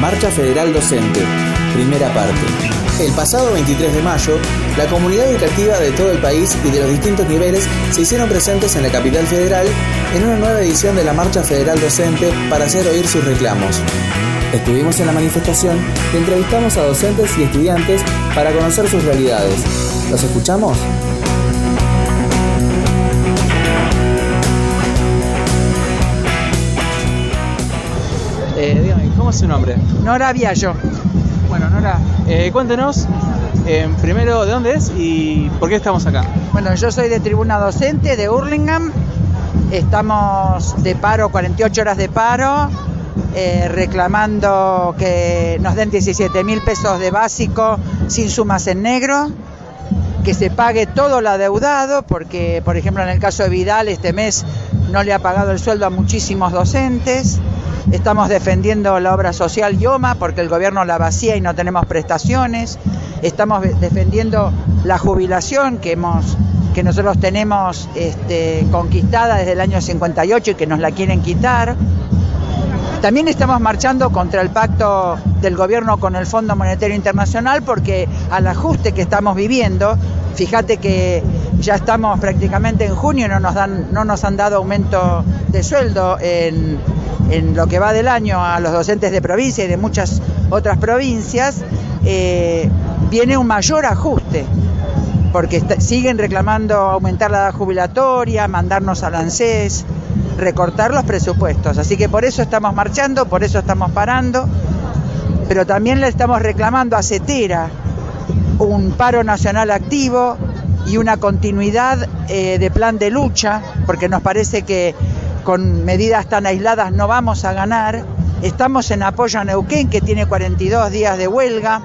Marcha Federal Docente, primera parte. El pasado 23 de mayo, la comunidad educativa de todo el país y de los distintos niveles se hicieron presentes en la capital federal en una nueva edición de la Marcha Federal Docente para hacer oír sus reclamos. Estuvimos en la manifestación y entrevistamos a docentes y estudiantes para conocer sus realidades. ¿Los escuchamos? Eh, dígame, ¿cómo es su nombre? Nora Viallo. Bueno, Nora, eh, cuéntenos eh, primero de dónde es y por qué estamos acá. Bueno, yo soy de tribuna docente de Hurlingham. Estamos de paro, 48 horas de paro, eh, reclamando que nos den 17 mil pesos de básico sin sumas en negro, que se pague todo lo adeudado, porque, por ejemplo, en el caso de Vidal, este mes no le ha pagado el sueldo a muchísimos docentes. Estamos defendiendo la obra social Yoma porque el gobierno la vacía y no tenemos prestaciones. Estamos defendiendo la jubilación que hemos que nosotros tenemos este, conquistada desde el año 58 y que nos la quieren quitar. También estamos marchando contra el pacto del gobierno con el Fondo Monetario Internacional porque al ajuste que estamos viviendo, fíjate que ya estamos prácticamente en junio y no nos, han dado aumento de sueldo en, en lo que va del año a los docentes de provincia y de muchas otras provincias, eh, viene un mayor ajuste, porque siguen reclamando aumentar la edad jubilatoria, mandarnos al ANSES, recortar los presupuestos. Así que por eso estamos marchando, por eso estamos parando, pero también le estamos reclamando a CETERA un paro nacional activo y una continuidad eh, de plan de lucha, porque nos parece que con medidas tan aisladas no vamos a ganar. Estamos en apoyo a Neuquén, que tiene 42 días de huelga.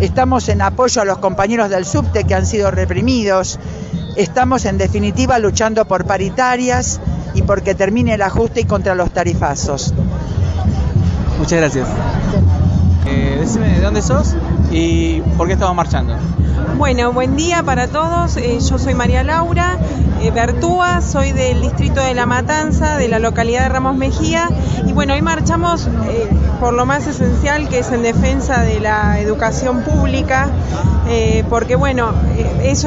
Estamos en apoyo a los compañeros del subte que han sido reprimidos. Estamos en definitiva luchando por paritarias y porque termine el ajuste y contra los tarifazos. Muchas gracias. Eh, decime de dónde sos y por qué estamos marchando. Bueno, buen día para todos. Eh, yo soy María Laura eh, Bertúa, soy del distrito de La Matanza, de la localidad de Ramos Mejía. Y bueno, hoy marchamos eh, por lo más esencial que es en defensa de la educación pública, eh, porque bueno, eso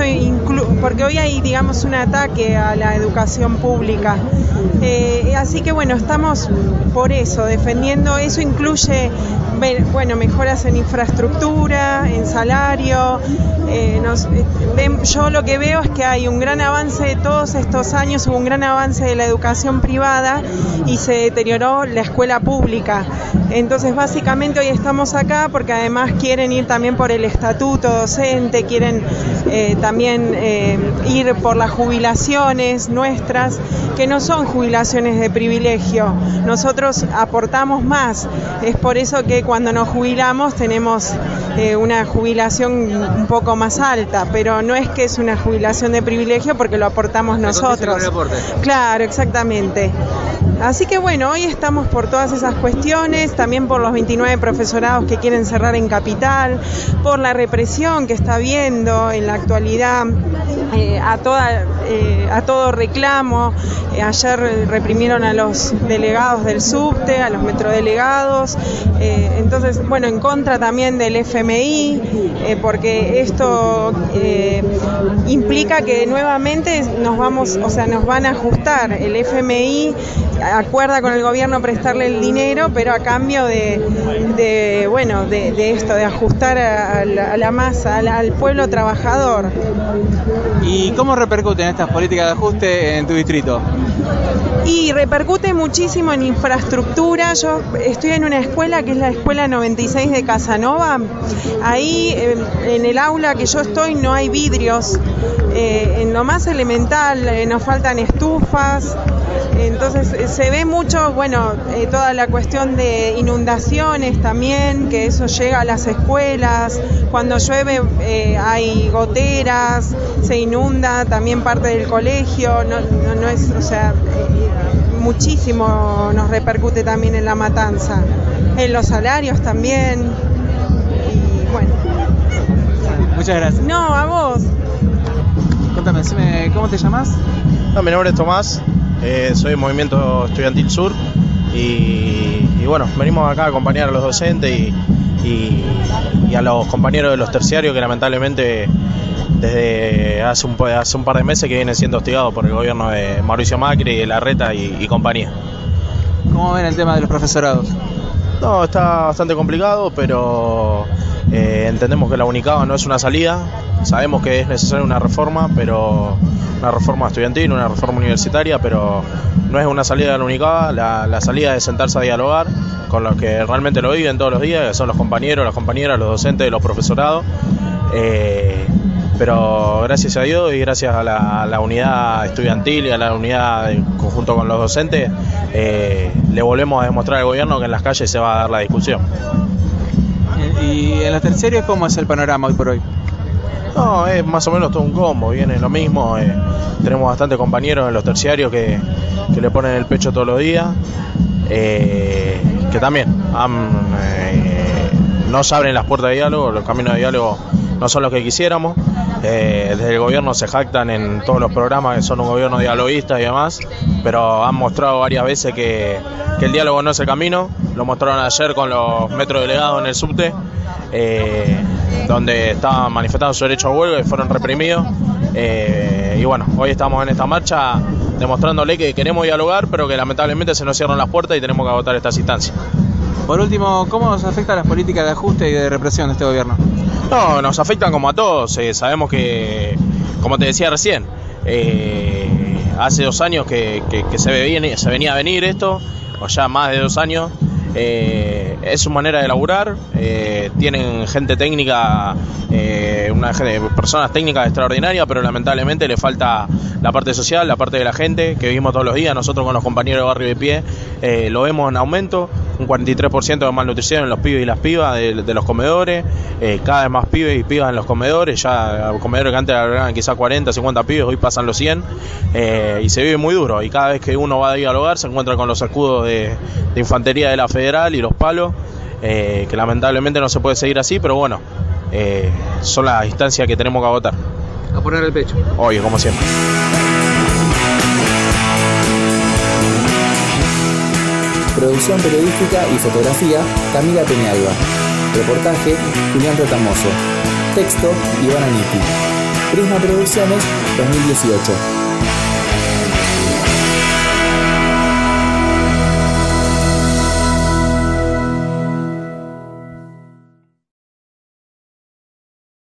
porque hoy hay digamos un ataque a la educación pública. así que bueno, estamos por eso, defendiendo, eso incluye bueno, mejoras en infraestructura, en salario. yo lo que veo es que hay un gran avance todos estos años hubo un gran avance de la educación privada y se deterioró la escuela pública. Entonces, básicamente hoy estamos acá porque además quieren ir también por el estatuto docente, quieren eh, también eh, ir por las jubilaciones nuestras, que no son jubilaciones de privilegio. Nosotros aportamos más. Es por eso que cuando nos jubilamos tenemos eh, una jubilación un poco más alta, pero no es que es una jubilación de privilegio porque lo aportamos nosotros. Claro, exactamente. Así que bueno, hoy estamos por todas esas cuestiones, también por los 29 profesorados que quieren cerrar en Capital, por la represión que está habiendo en la actualidad eh, a, toda, eh, a todo reclamo. Eh, ayer reprimieron a los delegados del subte, a los metrodelegados. entonces, bueno, en contra también del FMI, porque esto implica que nuevamente nos vamos, o sea, nos van a ajustar. El FMI acuerda con el gobierno prestarle el dinero, pero a cambio de, bueno, de, esto, de ajustar a, la, masa, al, pueblo trabajador. ¿Y cómo repercuten estas políticas de ajuste en tu distrito? Y repercute muchísimo en infraestructura. Yo estoy en una escuela que es la Escuela 96 de Casanova. Ahí eh, en el aula que yo estoy no hay vidrios. Eh, en lo más elemental eh, nos faltan estufas. Entonces se ve mucho, bueno, toda la cuestión de inundaciones también, que eso llega a las escuelas. Cuando llueve hay goteras, se inunda también parte del colegio. No, no, no es, o sea, muchísimo nos repercute también en la matanza, en los salarios también. Y bueno. Muchas gracias. No, a vos. Cuéntame, ¿cómo te llamas? mi nombre es Tomás, eh, soy del Movimiento Estudiantil Sur y, bueno, venimos acá a acompañar a los docentes y, a los compañeros de los terciarios que lamentablemente desde hace un, hace un par de meses que vienen siendo hostigados por el gobierno de Mauricio Macri, Larreta y, y compañía. ¿Cómo ven el tema de los profesorados? No, está bastante complicado, pero eh, entendemos que la UNICABA no es una salida. Sabemos que es necesaria una reforma, pero una reforma estudiantil, una reforma universitaria, pero no es una salida de la UNICABA. La, salida es sentarse a dialogar con los que realmente lo viven todos los días, que son los compañeros, las compañeras, los docentes, los profesorados. Eh, pero gracias a Dios y gracias a la, unidad estudiantil y a la unidad conjunto con los docentes, eh, le volvemos a demostrar al gobierno que en las calles se va a dar la discusión. ¿Y en los terciarios cómo es el panorama hoy por hoy? No, es más o menos todo un combo, viene lo mismo. Eh, tenemos bastantes compañeros en los terciarios que, le ponen el pecho todos los días, eh, que también no se abren las puertas de diálogo, los caminos de diálogo no son los que quisiéramos. Eh, desde el gobierno se jactan en todos los programas que son un gobierno dialoguista y demás, pero han mostrado varias veces que, el diálogo no es el camino. Lo mostraron ayer con los metros delegados en el subte, eh, donde estaban manifestando su derecho a huelga y fueron reprimidos. Eh, y bueno, hoy estamos en esta marcha demostrándole que queremos dialogar, pero que lamentablemente se nos cierran las puertas y tenemos que agotar estas instancias. Por último, ¿cómo nos afecta las políticas de ajuste y de represión de este gobierno? No, nos afectan como a todos. Eh, sabemos que, como te decía recién, eh, hace dos años que, se, venía, se venía a venir esto, o ya más de dos años. Eh, es su manera de laburar, tienen gente técnica, una, personas técnicas extraordinarias, pero lamentablemente le falta la parte social, la parte de la gente que vivimos todos los días. Nosotros con los compañeros de Barrio de Pie lo vemos en aumento un 43% de malnutrición en los pibes y las pibas de, los comedores, eh, cada vez más pibes y pibas en los comedores, ya comedores que antes eran quizá 40, 50 pibes, hoy pasan los 100 eh, y se vive muy duro y cada vez que uno va a dialogar se encuentra con los escudos de, infantería de la federal y los palos, eh, que lamentablemente no se puede seguir así, pero bueno, son las instancias que tenemos que agotar. A poner el pecho. Oye, como siempre. Producción periodística y fotografía, Camila Peñalba. Reportaje, Julián Retamoso. Texto, Iván Aniti. Prisma Producciones, 2018.